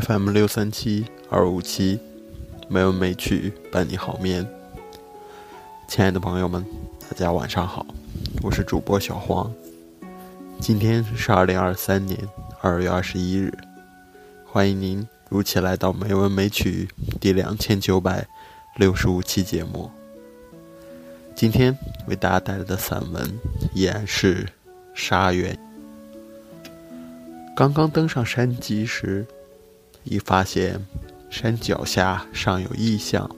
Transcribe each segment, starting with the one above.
FM 六三七二五七，没文没曲伴你好眠。亲爱的朋友们，大家晚上好，我是主播小黄。今天是二零二三年二月二十一日，欢迎您如期来到《没文没曲》第两千九百六十五期节目。今天为大家带来的散文依然是《沙原》。刚刚登上山脊时。一发现山脚下尚有异象，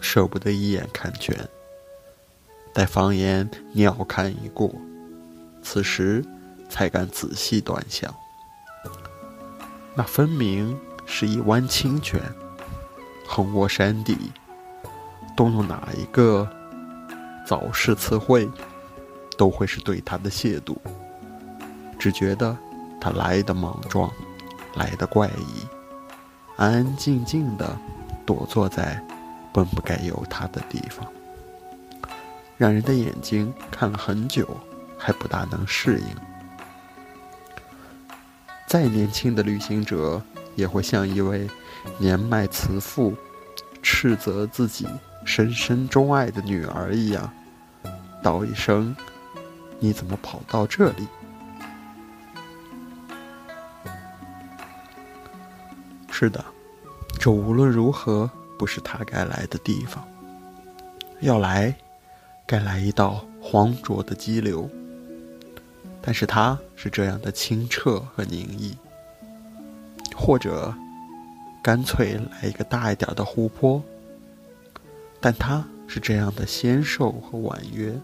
舍不得一眼看全。待房檐鸟瞰一过，此时才敢仔细端详。那分明是一湾清泉，横卧山底。动用哪一个早逝词汇，都会是对他的亵渎。只觉得他来的莽撞，来的怪异。安安静静的躲坐在本不该有他的地方，让人的眼睛看了很久还不大能适应。再年轻的旅行者也会像一位年迈慈父斥责自己深深钟爱的女儿一样，道一声：“你怎么跑到这里？”是的，这无论如何不是他该来的地方。要来，该来一道黄浊的激流。但是他是这样的清澈和宁逸，或者干脆来一个大一点的湖泊。但他是这样的纤瘦和婉约。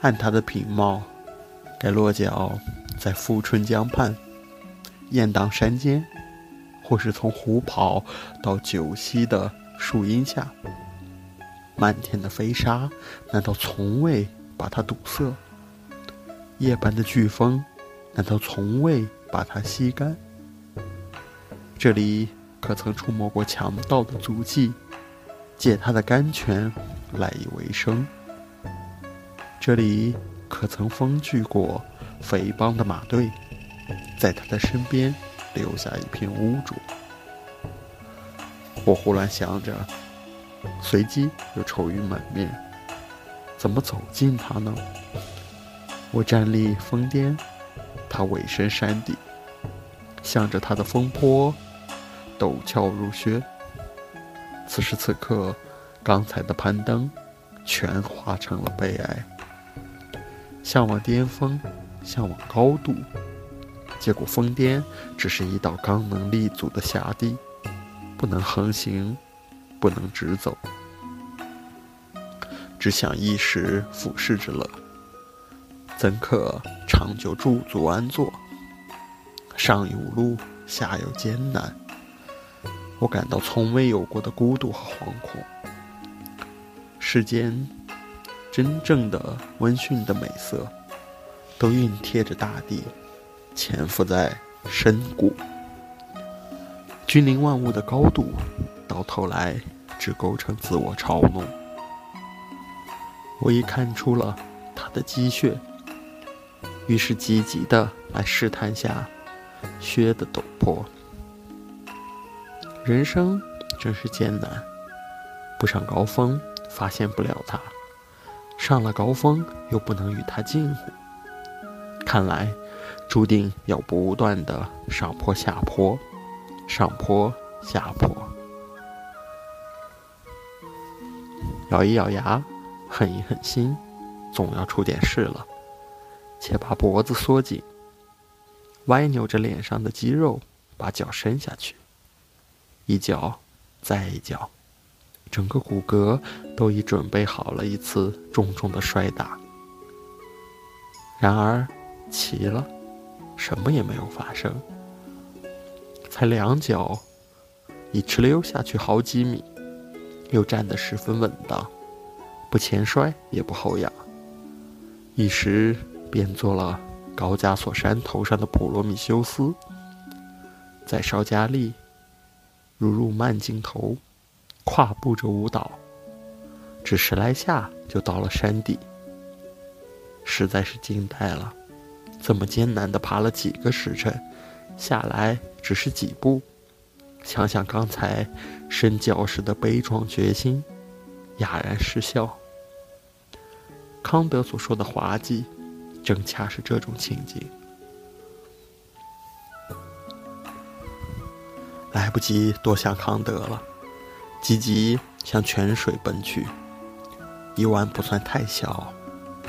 按他的品貌，该落脚在富春江畔，雁荡山间。或是从湖跑到九溪的树荫下，漫天的飞沙，难道从未把它堵塞？夜半的飓风，难道从未把它吸干？这里可曾触摸过强盗的足迹，借他的甘泉赖以为生？这里可曾风聚过匪帮的马队，在他的身边？留下一片污浊。我胡乱想着，随即又愁云满面。怎么走近他呢？我站立峰巅，他尾身山底，向着他的风坡，陡峭如靴。此时此刻，刚才的攀登，全化成了悲哀。向往巅峰，向往高度。结果，疯癫只是一道刚能立足的狭地，不能横行，不能直走，只想一时俯视之乐，怎可长久驻足安坐？上有路，下有艰难，我感到从未有过的孤独和惶恐。世间真正的温驯的美色，都熨贴着大地。潜伏在深谷，君临万物的高度，到头来只构成自我嘲弄。我已看出了他的积雪，于是积极的来试探下靴的陡坡。人生真是艰难，不上高峰发现不了他，上了高峰又不能与他近乎。看来。注定要不断的上坡下坡，上坡下坡。咬一咬牙，狠一狠心，总要出点事了。且把脖子缩紧，歪扭着脸上的肌肉，把脚伸下去，一脚再一脚，整个骨骼都已准备好了一次重重的摔打。然而，齐了。什么也没有发生，才两脚，已哧溜下去好几米，又站得十分稳当，不前摔也不后仰，一时变作了高加索山头上的普罗米修斯。再稍加力，如入慢镜头，跨步着舞蹈，只十来下就到了山底，实在是惊呆了。这么艰难地爬了几个时辰，下来只是几步，想想刚才身教时的悲壮决心，哑然失笑。康德所说的滑稽，正恰是这种情景。来不及多想康德了，急急向泉水奔去。一湾不算太小，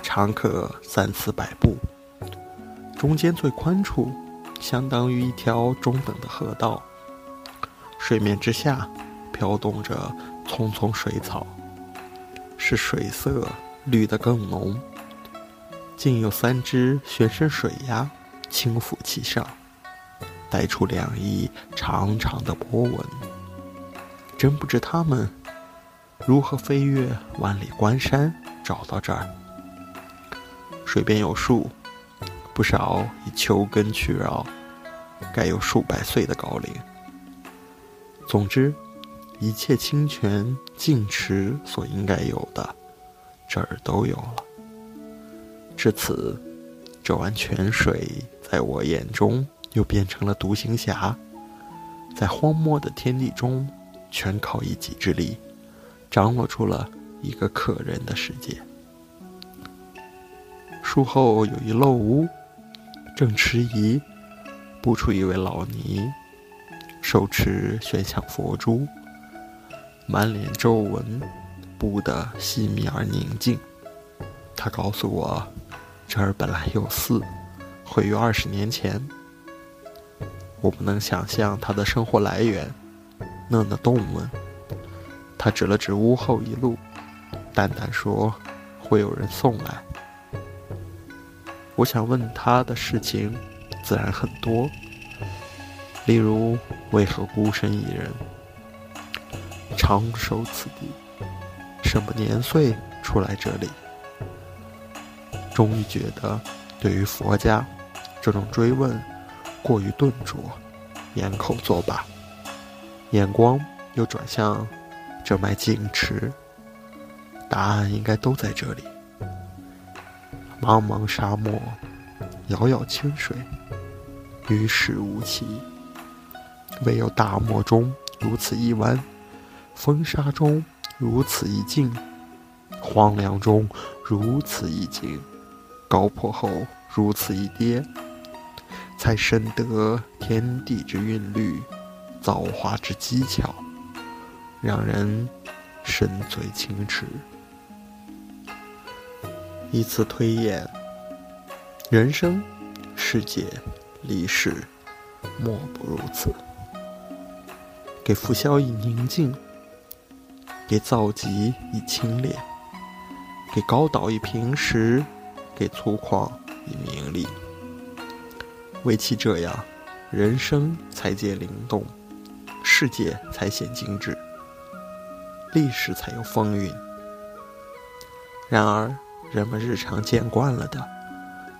长可三四百步。中间最宽处，相当于一条中等的河道。水面之下，飘动着丛丛水草，使水色绿得更浓。竟有三只旋身水鸭轻浮其上，带出两翼长长的波纹。真不知它们如何飞越万里关山，找到这儿。水边有树。不少以球根去绕，该有数百岁的高龄。总之，一切清泉净池所应该有的，这儿都有了。至此，这湾泉水在我眼中又变成了独行侠，在荒漠的天地中，全靠一己之力，张罗出了一个可人的世界。树后有一漏屋。正迟疑，步出一位老尼，手持悬像佛珠，满脸皱纹，布得细密而宁静。他告诉我，这儿本来有寺，毁于二十年前。我不能想象他的生活来源，讷讷动问。他指了指屋后一路，淡淡说：“会有人送来。”我想问他的事情，自然很多。例如，为何孤身一人，长守此地？什么年岁出来这里？终于觉得，对于佛家，这种追问过于钝拙，掩口作罢。眼光又转向这脉净池，答案应该都在这里。茫茫沙漠，杳杳清水，于世无奇。唯有大漠中如此一湾，风沙中如此一境，荒凉中如此一景，高坡后如此一跌，才深得天地之韵律，造化之机巧，让人深醉清池。以此推演，人生、世界、历史，莫不如此。给浮嚣以宁静，给躁急以清冽，给高岛以平实，给粗犷以明丽。唯其这样，人生才见灵动，世界才显精致，历史才有风韵。然而。人们日常见惯了的，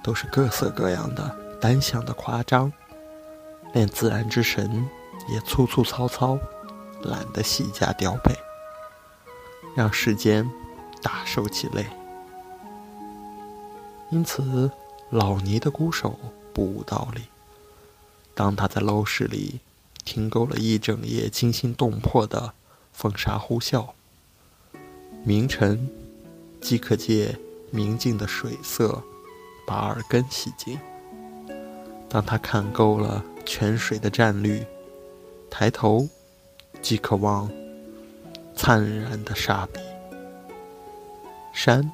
都是各色各样的单向的夸张，连自然之神也粗粗糙糙，懒得细加雕配，让世间大受其累。因此，老尼的孤守不无道理。当他在陋室里听够了一整夜惊心动魄的风沙呼啸，明晨即可借。明净的水色，把耳根洗净。当他看够了泉水的湛绿，抬头即可望灿然的沙壁。山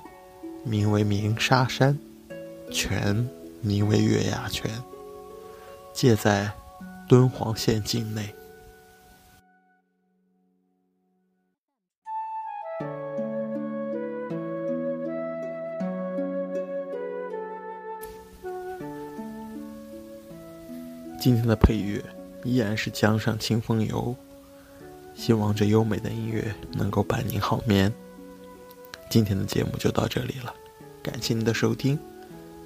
名为鸣沙山，泉名为月牙泉，皆在敦煌县境内。今天的配乐依然是《江上清风游》，希望这优美的音乐能够伴您好眠。今天的节目就到这里了，感谢您的收听，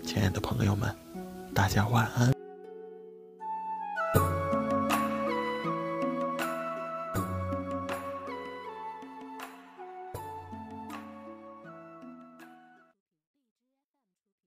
亲爱的朋友们，大家晚安。